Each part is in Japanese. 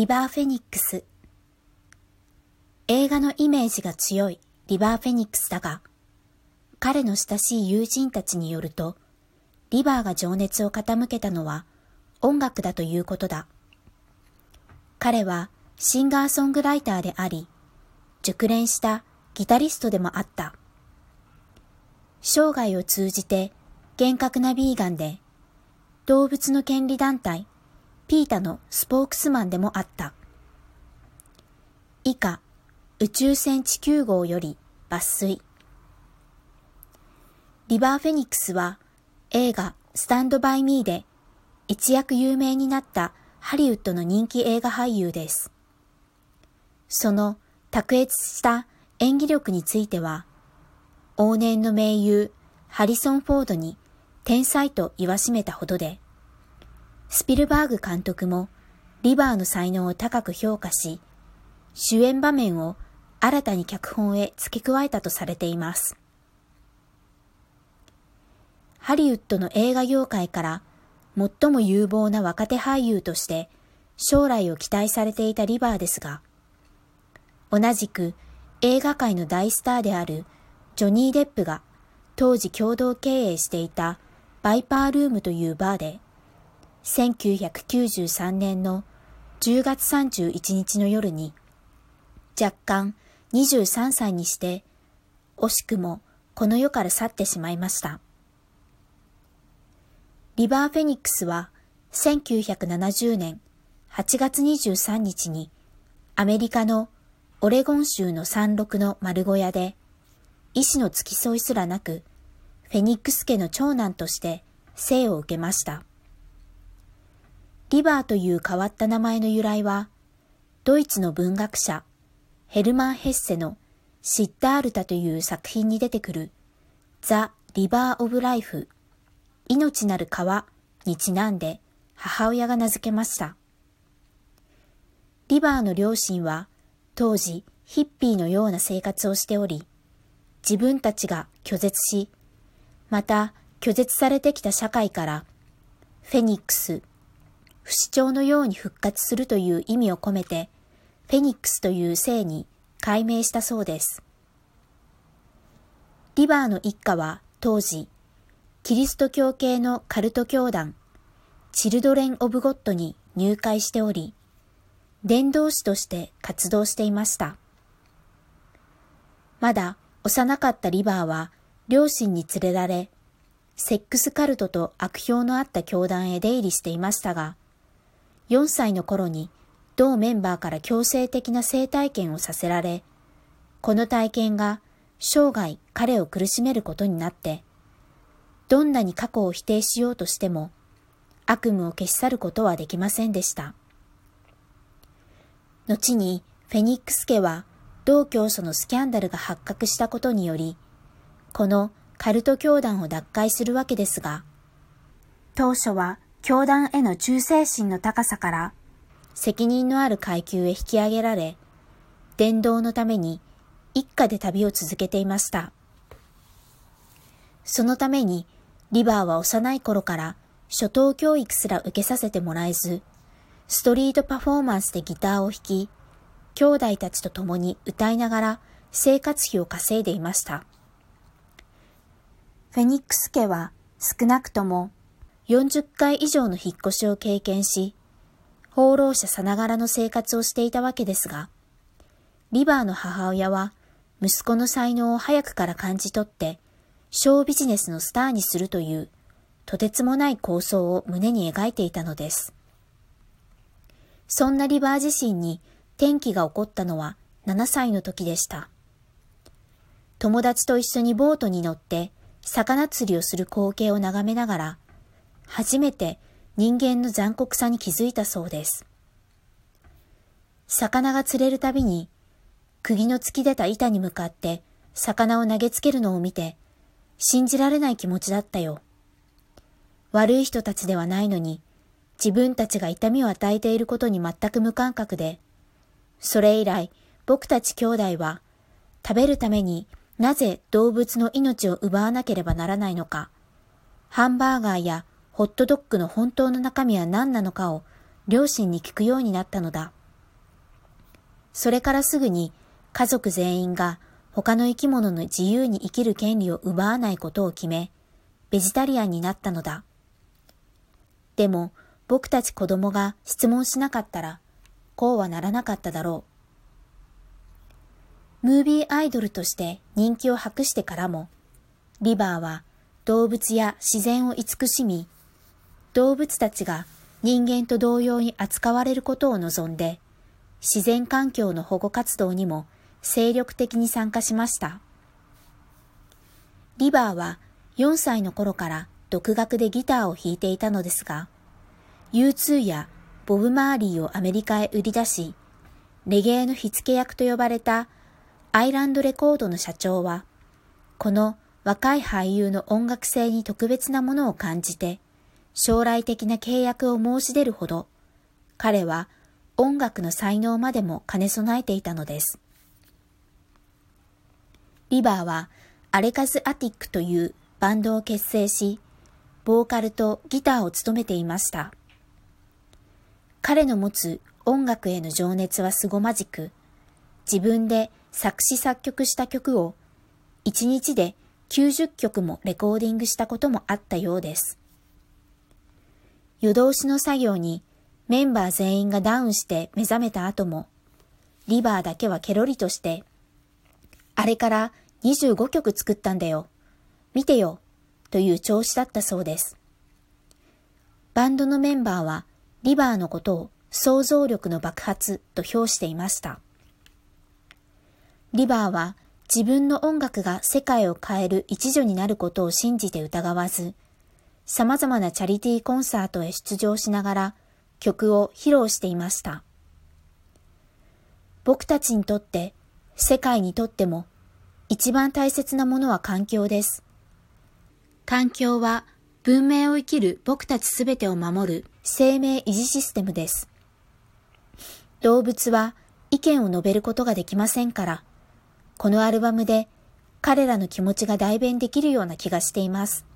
リバーフェニックス映画のイメージが強いリバーフェニックスだが、彼の親しい友人たちによると、リバーが情熱を傾けたのは音楽だということだ。彼はシンガーソングライターであり、熟練したギタリストでもあった。生涯を通じて厳格なビーガンで、動物の権利団体ピータのスポークスマンでもあった。以下、宇宙船地球号より抜粋。リバーフェニックスは映画スタンドバイミーで一躍有名になったハリウッドの人気映画俳優です。その卓越した演技力については、往年の名優ハリソン・フォードに天才と言わしめたほどで、スピルバーグ監督もリバーの才能を高く評価し、主演場面を新たに脚本へ付け加えたとされています。ハリウッドの映画業界から最も有望な若手俳優として将来を期待されていたリバーですが、同じく映画界の大スターであるジョニー・デップが当時共同経営していたバイパールームというバーで1993年の10月31日の夜に、若干23歳にして、惜しくもこの世から去ってしまいました。リバーフェニックスは1970年8月23日にアメリカのオレゴン州の山麓の丸小屋で医師の付き添いすらなくフェニックス家の長男として生を受けました。リバーという変わった名前の由来は、ドイツの文学者、ヘルマン・ヘッセのシッダールタという作品に出てくるザ・リバー・オブ・ライフ、命なる川にちなんで母親が名付けました。リバーの両親は当時ヒッピーのような生活をしており、自分たちが拒絶し、また拒絶されてきた社会からフェニックス、不死鳥のように復活するという意味を込めて、フェニックスという姓に改名したそうです。リバーの一家は当時、キリスト教系のカルト教団、チルドレン・オブ・ゴッドに入会しており、伝道師として活動していました。まだ幼かったリバーは両親に連れられ、セックスカルトと悪評のあった教団へ出入りしていましたが、4歳の頃に同メンバーから強制的な性体験をさせられ、この体験が生涯彼を苦しめることになって、どんなに過去を否定しようとしても、悪夢を消し去ることはできませんでした。後にフェニックス家は同教祖のスキャンダルが発覚したことにより、このカルト教団を脱会するわけですが、当初は教団への忠誠心の高さから責任のある階級へ引き上げられ、伝道のために一家で旅を続けていました。そのためにリバーは幼い頃から初等教育すら受けさせてもらえず、ストリートパフォーマンスでギターを弾き、兄弟たちと共に歌いながら生活費を稼いでいました。フェニックス家は少なくとも40回以上の引っ越しを経験し、放浪者さながらの生活をしていたわけですが、リバーの母親は息子の才能を早くから感じ取って、ショービジネスのスターにするという、とてつもない構想を胸に描いていたのです。そんなリバー自身に転機が起こったのは7歳の時でした。友達と一緒にボートに乗って魚釣りをする光景を眺めながら、初めて人間の残酷さに気づいたそうです。魚が釣れるたびに、釘の突き出た板に向かって魚を投げつけるのを見て、信じられない気持ちだったよ。悪い人たちではないのに、自分たちが痛みを与えていることに全く無感覚で、それ以来僕たち兄弟は食べるためになぜ動物の命を奪わなければならないのか、ハンバーガーやホットドッグの本当の中身は何なのかを両親に聞くようになったのだ。それからすぐに家族全員が他の生き物の自由に生きる権利を奪わないことを決め、ベジタリアンになったのだ。でも、僕たち子供が質問しなかったら、こうはならなかっただろう。ムービーアイドルとして人気を博してからも、リバーは動物や自然を慈しみ、動物たちが人間と同様に扱われることを望んで、自然環境の保護活動にも精力的に参加しました。リバーは4歳の頃から独学でギターを弾いていたのですが、U2 やボブ・マーリーをアメリカへ売り出し、レゲエの火付け役と呼ばれたアイランドレコードの社長は、この若い俳優の音楽性に特別なものを感じて、将来的な契約を申し出るほど、彼は音楽の才能までも兼ね備えていたのです。リバーはアレカズ・アティックというバンドを結成し、ボーカルとギターを務めていました。彼の持つ音楽への情熱は凄まじく、自分で作詞作曲した曲を1日で90曲もレコーディングしたこともあったようです。夜通しの作業にメンバー全員がダウンして目覚めた後も、リバーだけはケロリとして、あれから25曲作ったんだよ。見てよ。という調子だったそうです。バンドのメンバーはリバーのことを想像力の爆発と評していました。リバーは自分の音楽が世界を変える一助になることを信じて疑わず、様々なチャリティーコンサートへ出場しながら曲を披露していました。僕たちにとって、世界にとっても一番大切なものは環境です。環境は文明を生きる僕たちすべてを守る生命維持システムです。動物は意見を述べることができませんから、このアルバムで彼らの気持ちが代弁できるような気がしています。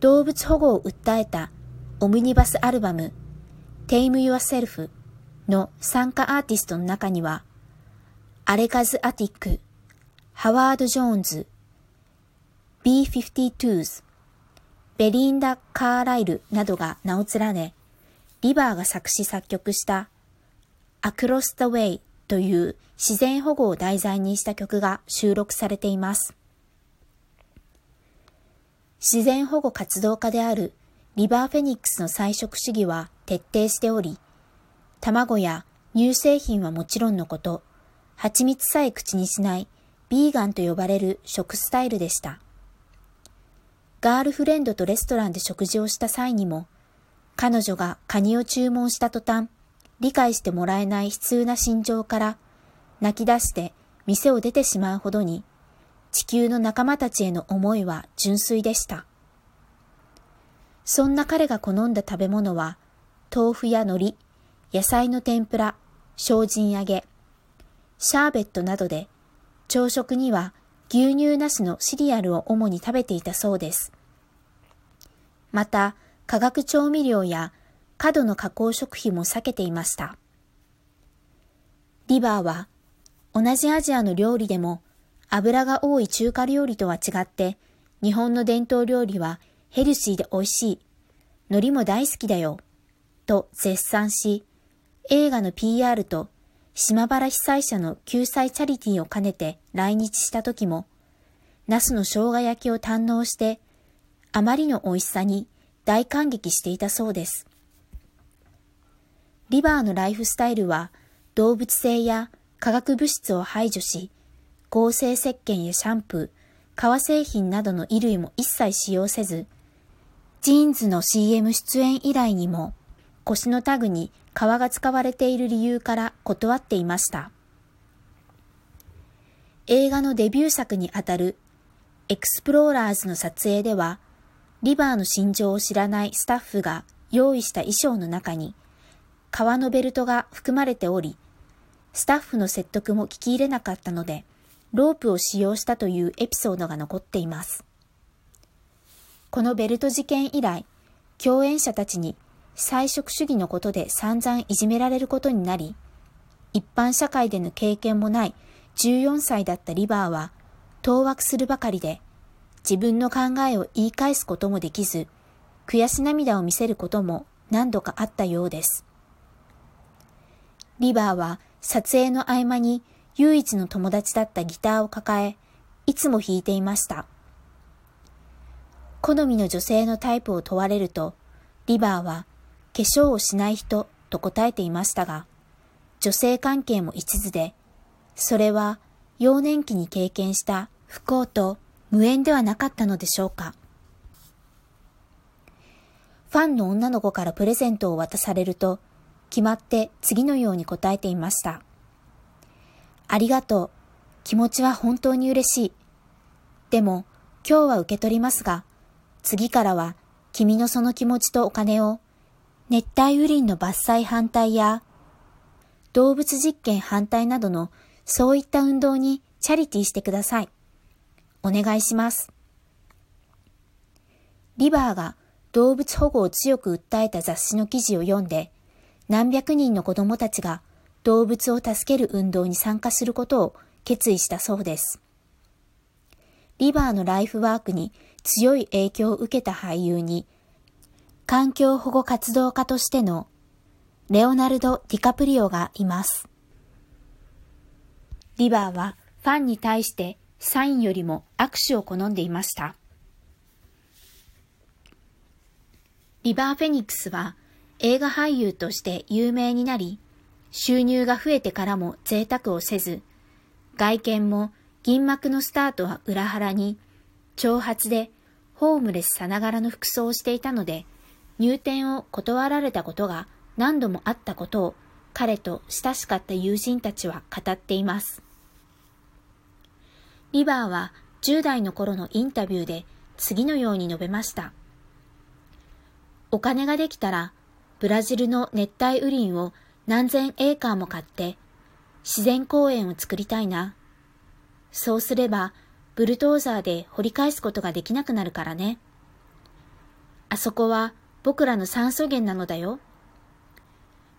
動物保護を訴えたオムニバスアルバム Tame Yourself の参加アーティストの中には、アレカズ・アティック、ハワード・ジョーンズ、B52s、ベリンダ・カーライルなどが名を連ね、リバーが作詞作曲したアクロス・タ・ウェイという自然保護を題材にした曲が収録されています。自然保護活動家であるリバーフェニックスの菜食主義は徹底しており、卵や乳製品はもちろんのこと、蜂蜜さえ口にしないビーガンと呼ばれる食スタイルでした。ガールフレンドとレストランで食事をした際にも、彼女がカニを注文した途端、理解してもらえない悲痛な心情から泣き出して店を出てしまうほどに地球の仲間たちへの思いは純粋でした。そんな彼が好んだ食べ物は豆腐や海苔、野菜の天ぷら、精進揚げ、シャーベットなどで朝食には牛乳なしのシリアルを主に食べていたそうです。また、化学調味料や過度の加工食品も避けていました。リバーは同じアジアの料理でも油が多い中華料理とは違って日本の伝統料理はヘルシーで美味しい。海苔も大好きだよ。と絶賛し、映画の PR と島原被災者の救済チャリティーを兼ねて来日した時も、ナスの生姜焼きを堪能して、あまりの美味しさに大感激していたそうです。リバーのライフスタイルは動物性や化学物質を排除し、合成石鹸やシャンプー、革製品などの衣類も一切使用せず、ジーンズの CM 出演以来にも腰のタグに革が使われている理由から断っていました。映画のデビュー作にあたるエクスプローラーズの撮影では、リバーの心情を知らないスタッフが用意した衣装の中に革のベルトが含まれており、スタッフの説得も聞き入れなかったので、ロープを使用したというエピソードが残っています。このベルト事件以来、共演者たちに菜食主義のことで散々いじめられることになり、一般社会での経験もない14歳だったリバーは、当惑するばかりで、自分の考えを言い返すこともできず、悔し涙を見せることも何度かあったようです。リバーは撮影の合間に唯一の友達だったギターを抱え、いつも弾いていました。好みの女性のタイプを問われると、リバーは化粧をしない人と答えていましたが、女性関係も一途で、それは幼年期に経験した不幸と無縁ではなかったのでしょうか。ファンの女の子からプレゼントを渡されると、決まって次のように答えていました。ありがとう。気持ちは本当に嬉しい。でも、今日は受け取りますが、次からは君のその気持ちとお金を、熱帯雨林の伐採反対や、動物実験反対などのそういった運動にチャリティーしてください。お願いします。リバーが動物保護を強く訴えた雑誌の記事を読んで、何百人の子供たちが動物を助ける運動に参加することを決意したそうです。リバーのライフワークに強い影響を受けた俳優に、環境保護活動家としてのレオナルド・ディカプリオがいます。リバーはファンに対してサインよりも握手を好んでいました。リバー・フェニックスは映画俳優として有名になり、収入が増えてからも贅沢をせず、外見も銀幕のスタートは裏腹に、挑発でホームレスさながらの服装をしていたので、入店を断られたことが何度もあったことを彼と親しかった友人たちは語っています。リバーは10代の頃のインタビューで次のように述べました。お金ができたらブラジルの熱帯雨林を何千エーカーも買って自然公園を作りたいな。そうすればブルトーザーで掘り返すことができなくなるからね。あそこは僕らの酸素源なのだよ。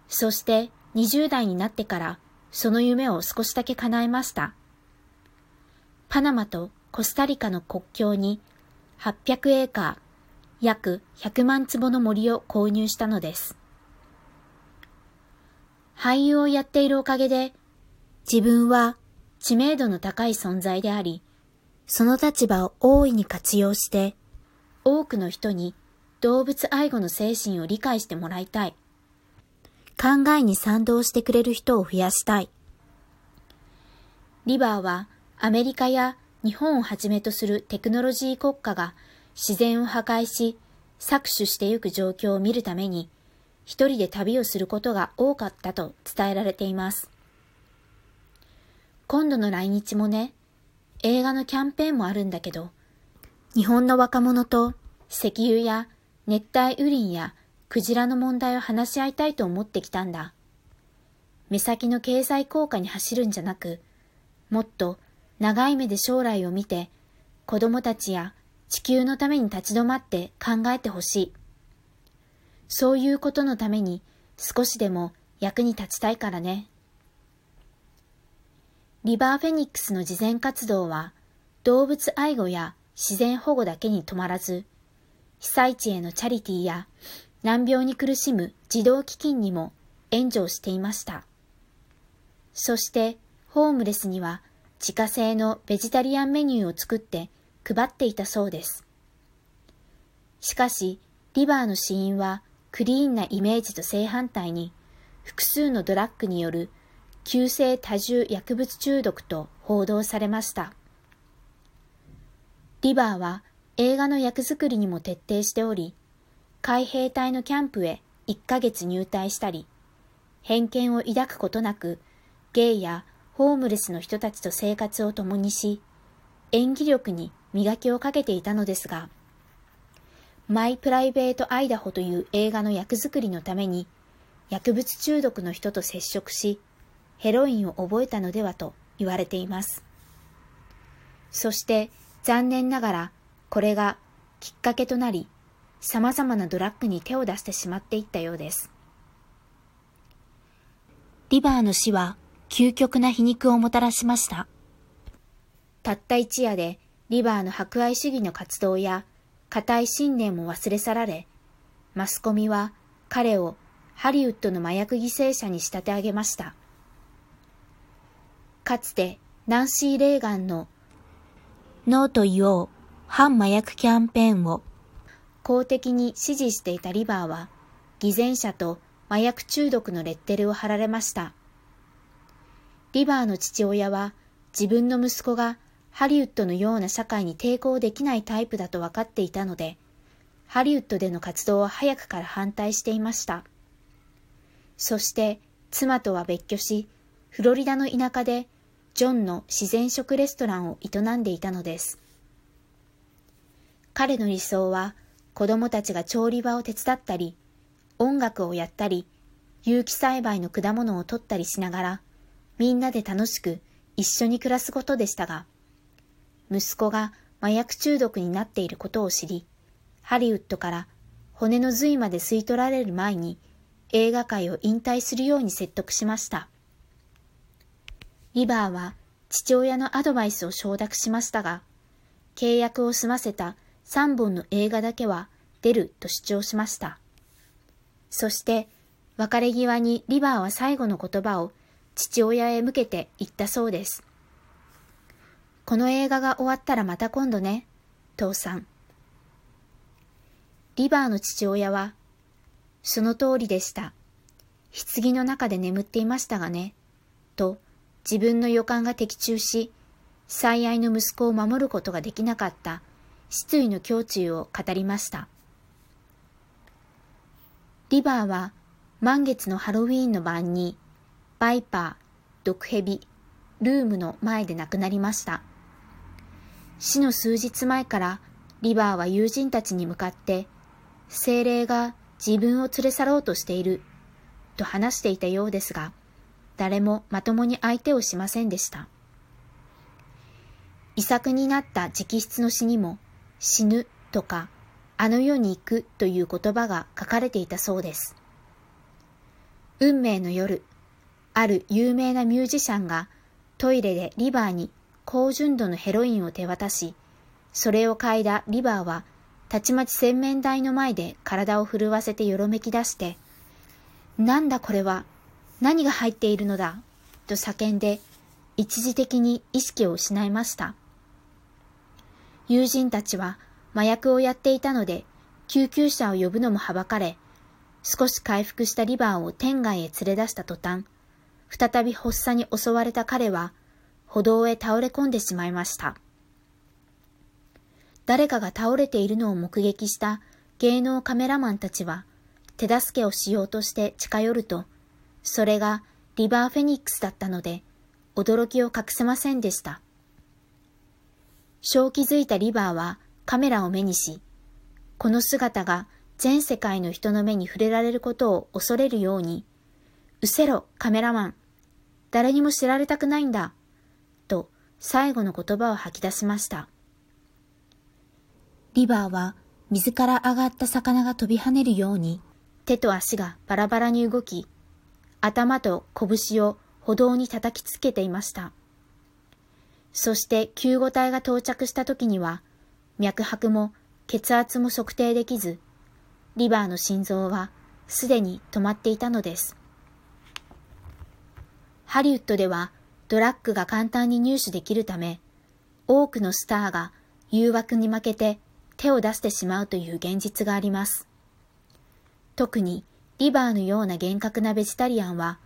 そして20代になってからその夢を少しだけ叶えました。パナマとコスタリカの国境に800エーカー、約100万坪の森を購入したのです。俳優をやっているおかげで、自分は知名度の高い存在であり、その立場を大いに活用して、多くの人に動物愛護の精神を理解してもらいたい。考えに賛同してくれる人を増やしたい。リバーはアメリカや日本をはじめとするテクノロジー国家が自然を破壊し、搾取してゆく状況を見るために、一人で旅をすることが多かったと伝えられています。今度の来日もね、映画のキャンペーンもあるんだけど、日本の若者と石油や熱帯雨林やクジラの問題を話し合いたいと思ってきたんだ。目先の経済効果に走るんじゃなく、もっと長い目で将来を見て、子供たちや地球のために立ち止まって考えてほしい。そういうことのために少しでも役に立ちたいからね。リバーフェニックスの慈善活動は動物愛護や自然保護だけに止まらず、被災地へのチャリティーや難病に苦しむ児童基金にも援助をしていました。そしてホームレスには自家製のベジタリアンメニューを作って配っていたそうです。しかし、リバーの死因はクリーンなイメージと正反対に、複数のドラッグによる急性多重薬物中毒と報道されました。リバーは映画の役作りにも徹底しており、海兵隊のキャンプへ1ヶ月入隊したり、偏見を抱くことなく、ゲイやホームレスの人たちと生活を共にし、演技力に磨きをかけていたのですが、マイ・プライベート・アイダホという映画の役作りのために、薬物中毒の人と接触し、ヘロインを覚えたのではと言われています。そして残念ながらこれがきっかけとなり、様々なドラッグに手を出してしまっていったようです。リバーの死は究極な皮肉をもたらしました。たった一夜でリバーの博愛主義の活動や固い信念も忘れ去られ、マスコミは彼をハリウッドの麻薬犠牲者に仕立て上げました。かつてナンシー・レーガンのノーと言おう反麻薬キャンペーンを公的に支持していたリバーは偽善者と麻薬中毒のレッテルを貼られました。リバーの父親は自分の息子がハリウッドのような社会に抵抗できないタイプだと分かっていたので、ハリウッドでの活動は早くから反対していました。そして妻とは別居し、フロリダの田舎でジョンの自然食レストランを営んでいたのです。彼の理想は子供たちが調理場を手伝ったり、音楽をやったり、有機栽培の果物を取ったりしながら、みんなで楽しく一緒に暮らすことでしたが、息子が麻薬中毒になっていることを知り、ハリウッドから骨の髄まで吸い取られる前に映画界を引退するように説得しました。リバーは父親のアドバイスを承諾しましたが、契約を済ませた3本の映画だけは出ると主張しました。そして別れ際にリバーは最後の言葉を父親へ向けて言ったそうです。この映画が終わったらまた今度ね、父さん。リバーの父親は、その通りでした。棺の中で眠っていましたがね、と自分の予感が的中し、最愛の息子を守ることができなかった失意の胸中を語りました。リバーは満月のハロウィーンの晩に、バイパー、毒蛇、ルームの前で亡くなりました。死の数日前からリバーは友人たちに向かって、精霊が自分を連れ去ろうとしている、と話していたようですが、誰もまともに相手をしませんでした。遺作になった直筆の詩にも、死ぬとか、あの世に行くという言葉が書かれていたそうです。運命の夜、ある有名なミュージシャンがトイレでリバーに高純度のヘロインを手渡し、それを嗅いだリバーは、たちまち洗面台の前で体を震わせてよろめき出して、なんだこれは、何が入っているのだと叫んで一時的に意識を失いました。友人たちは麻薬をやっていたので救急車を呼ぶのもはばかれ、少し回復したリバーを天外へ連れ出した途端、再び発作に襲われた彼は歩道へ倒れ込んでしまいました。誰かが倒れているのを目撃した芸能カメラマンたちは手助けをしようとして近寄ると、それがリバーフェニックスだったので、驚きを隠せませんでした。正気づいたリバーはカメラを目にし、この姿が全世界の人の目に触れられることを恐れるように、うせろ、カメラマン。誰にも知られたくないんだ。最後の言葉を吐き出しました。リバーは水から上がった魚が飛び跳ねるように手と足がバラバラに動き、頭と拳を歩道に叩きつけていました。そして救護隊が到着した時には、脈拍も血圧も測定できず、リバーの心臓はすでに止まっていたのです。ハリウッドではドラッグが簡単に入手できるため、多くのスターが誘惑に負けて手を出してしまうという現実があります。特にリバーのような厳格なベジタリアンは、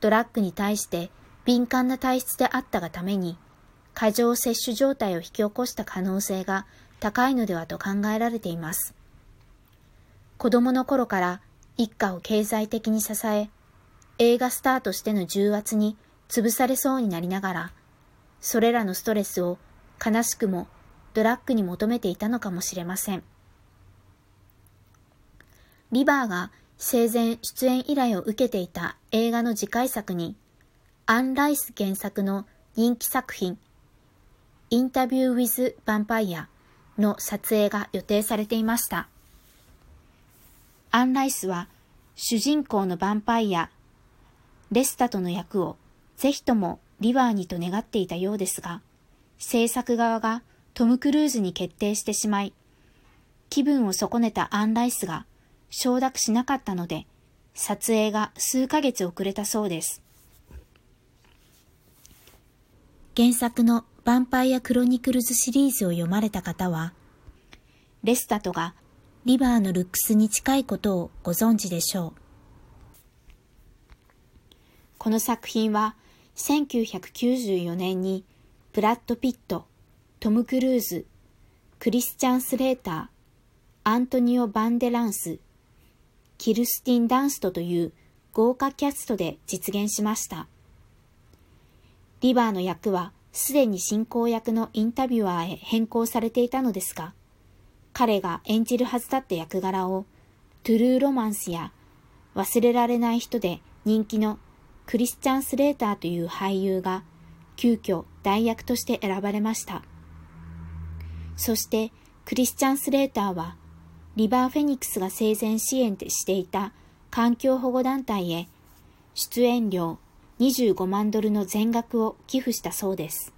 ドラッグに対して敏感な体質であったがために、過剰摂取状態を引き起こした可能性が高いのではと考えられています。子供の頃から一家を経済的に支え、映画スターとしての重圧に潰されそうになりながら、それらのストレスを悲しくもドラッグに求めていたのかもしれません。リバーが生前出演依頼を受けていた映画の次回作に、アン・ライス原作の人気作品、インタビュー・ウィズ・ヴァンパイアの撮影が予定されていました。アン・ライスは主人公のヴァンパイア、レスタとの役をぜひともリバーにと願っていたようですが、制作側がトム・クルーズに決定してしまい、気分を損ねたアン・ライスが承諾しなかったので、撮影が数ヶ月遅れたそうです。原作のヴァンパイア・クロニクルズシリーズを読まれた方は、レスタトがリバーのルックスに近いことをご存知でしょう。この作品は1994年にブラッド・ピット、トム・クルーズ、クリスチャン・スレーター、アントニオ・バンデランス、キルスティン・ダンストという豪華キャストで実現しました。リバーの役はすでに進行役のインタビュアーへ変更されていたのですが、彼が演じるはずだった役柄をトゥルーロマンスや忘れられない人で人気のクリスチャン・スレーターという俳優が急遽代役として選ばれました。そしてクリスチャン・スレーターはリバー・フェニックスが生前支援していた環境保護団体へ出演料25万ドルの全額を寄付したそうです。